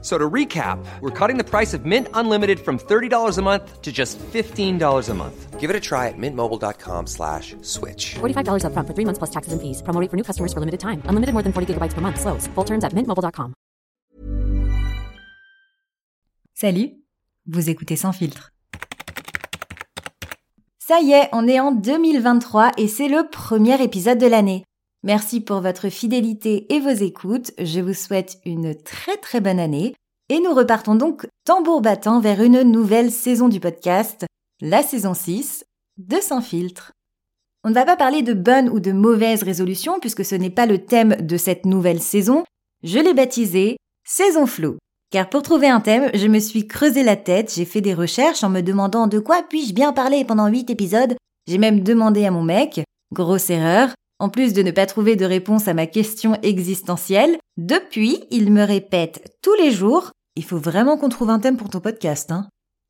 So to recap, we're cutting the price of Mint Unlimited from $30 a month to just $15 a month. Give it a try at mintmobile.com slash switch. $45 upfront for three months plus taxes and fees. Promo rate for new customers for limited time. Unlimited more than 40 gigabytes per month. Slows. Full terms at mintmobile.com. Salut, vous écoutez Sans filtre. Ça y est, on est en 2023 et c'est le premier épisode de l'année. Merci pour votre fidélité et vos écoutes. Je vous souhaite une très très bonne année. Et nous repartons donc tambour battant vers une nouvelle saison du podcast, la saison 6 de Sans filtre. On ne va pas parler de bonnes ou de mauvaises résolutions puisque ce n'est pas le thème de cette nouvelle saison. Je l'ai baptisé Saison floue. Car pour trouver un thème, je me suis creusé la tête, j'ai fait des recherches en me demandant de quoi puis-je bien parler pendant 8 épisodes. J'ai même demandé à mon mec, grosse erreur, en plus de ne pas trouver de réponse à ma question existentielle, depuis, il me répète tous les jours Il faut vraiment qu'on trouve un thème pour ton podcast, hein.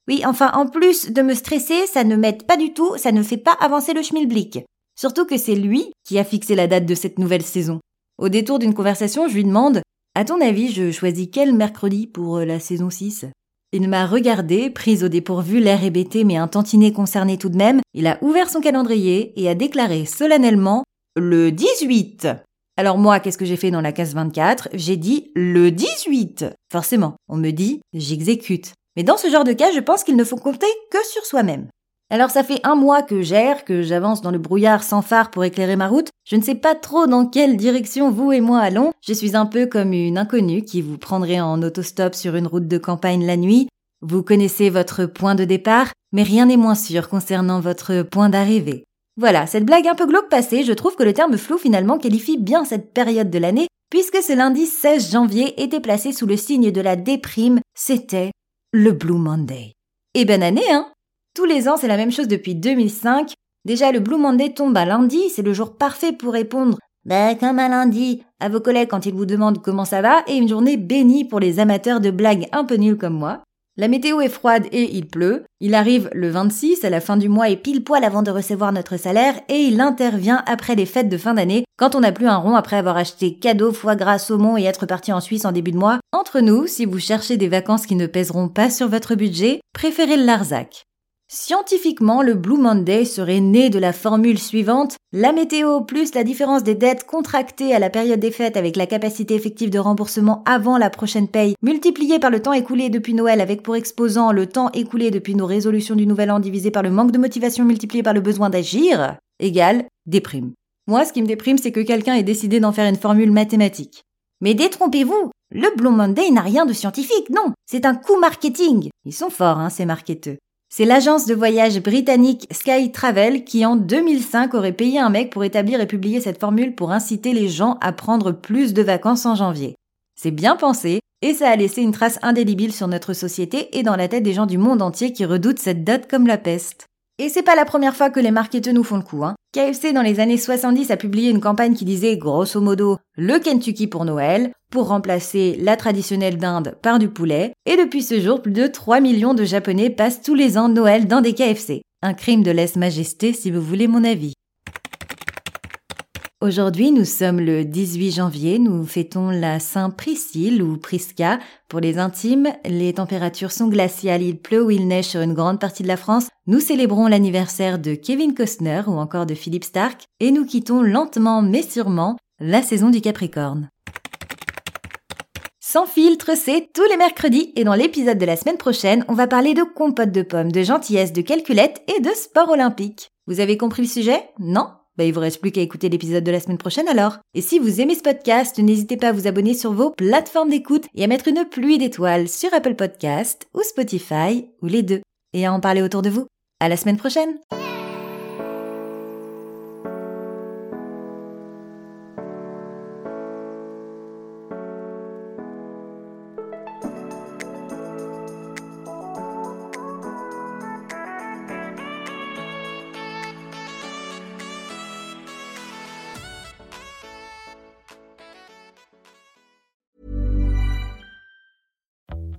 Oui, enfin, en plus de me stresser, ça ne m'aide pas du tout, ça ne fait pas avancer le schmilblick. Surtout que c'est lui qui a fixé la date de cette nouvelle saison. Au détour d'une conversation, je lui demande À ton avis, je choisis quel mercredi pour euh, la saison 6 il m'a regardé, prise au dépourvu, l'air hébété mais un tantinet concerné tout de même. Il a ouvert son calendrier et a déclaré solennellement le 18. Alors moi, qu'est-ce que j'ai fait dans la case 24 J'ai dit le 18. Forcément, on me dit j'exécute. Mais dans ce genre de cas, je pense qu'il ne faut compter que sur soi-même. Alors ça fait un mois que j'erre, que j'avance dans le brouillard sans phare pour éclairer ma route. Je ne sais pas trop dans quelle direction vous et moi allons. Je suis un peu comme une inconnue qui vous prendrait en autostop sur une route de campagne la nuit. Vous connaissez votre point de départ, mais rien n'est moins sûr concernant votre point d'arrivée. Voilà, cette blague un peu glauque passée, je trouve que le terme flou finalement qualifie bien cette période de l'année, puisque ce lundi 16 janvier était placé sous le signe de la déprime, c'était le Blue Monday. Et bonne année, hein Tous les ans, c'est la même chose depuis 2005. Déjà, le Blue Monday tombe à lundi, c'est le jour parfait pour répondre bah, comme un lundi, à vos collègues quand ils vous demandent comment ça va, et une journée bénie pour les amateurs de blagues un peu nulles comme moi. La météo est froide et il pleut. Il arrive le 26 à la fin du mois et pile poil avant de recevoir notre salaire et il intervient après les fêtes de fin d'année quand on n'a plus un rond après avoir acheté cadeaux, foie gras, saumon et être parti en Suisse en début de mois. Entre nous, si vous cherchez des vacances qui ne pèseront pas sur votre budget, préférez le Larzac. Scientifiquement, le Blue Monday serait né de la formule suivante la météo plus la différence des dettes contractées à la période des fêtes avec la capacité effective de remboursement avant la prochaine paye, multipliée par le temps écoulé depuis Noël avec pour exposant le temps écoulé depuis nos résolutions du nouvel an divisé par le manque de motivation multiplié par le besoin d'agir, égale déprime. Moi, ce qui me déprime, c'est que quelqu'un ait décidé d'en faire une formule mathématique. Mais détrompez-vous Le Blue Monday n'a rien de scientifique, non C'est un coup marketing Ils sont forts, hein, ces marketeux. C'est l'agence de voyage britannique Sky Travel qui en 2005 aurait payé un mec pour établir et publier cette formule pour inciter les gens à prendre plus de vacances en janvier. C'est bien pensé et ça a laissé une trace indélébile sur notre société et dans la tête des gens du monde entier qui redoutent cette date comme la peste. Et c'est pas la première fois que les marketeurs nous font le coup. Hein. KFC dans les années 70 a publié une campagne qui disait grosso modo le Kentucky pour Noël pour remplacer la traditionnelle dinde par du poulet. Et depuis ce jour, plus de 3 millions de Japonais passent tous les ans Noël dans des KFC. Un crime de lèse-majesté si vous voulez mon avis. Aujourd'hui, nous sommes le 18 janvier, nous fêtons la Saint-Priscille ou Prisca. Pour les intimes, les températures sont glaciales, il pleut ou il neige sur une grande partie de la France. Nous célébrons l'anniversaire de Kevin Costner ou encore de Philippe Stark et nous quittons lentement mais sûrement la saison du Capricorne. Sans filtre, c'est tous les mercredis et dans l'épisode de la semaine prochaine, on va parler de compote de pommes, de gentillesse, de calculettes et de sport olympique. Vous avez compris le sujet? Non? Bah, il vous reste plus qu'à écouter l'épisode de la semaine prochaine alors. Et si vous aimez ce podcast, n'hésitez pas à vous abonner sur vos plateformes d'écoute et à mettre une pluie d'étoiles sur Apple Podcast ou Spotify ou les deux. Et à en parler autour de vous. À la semaine prochaine!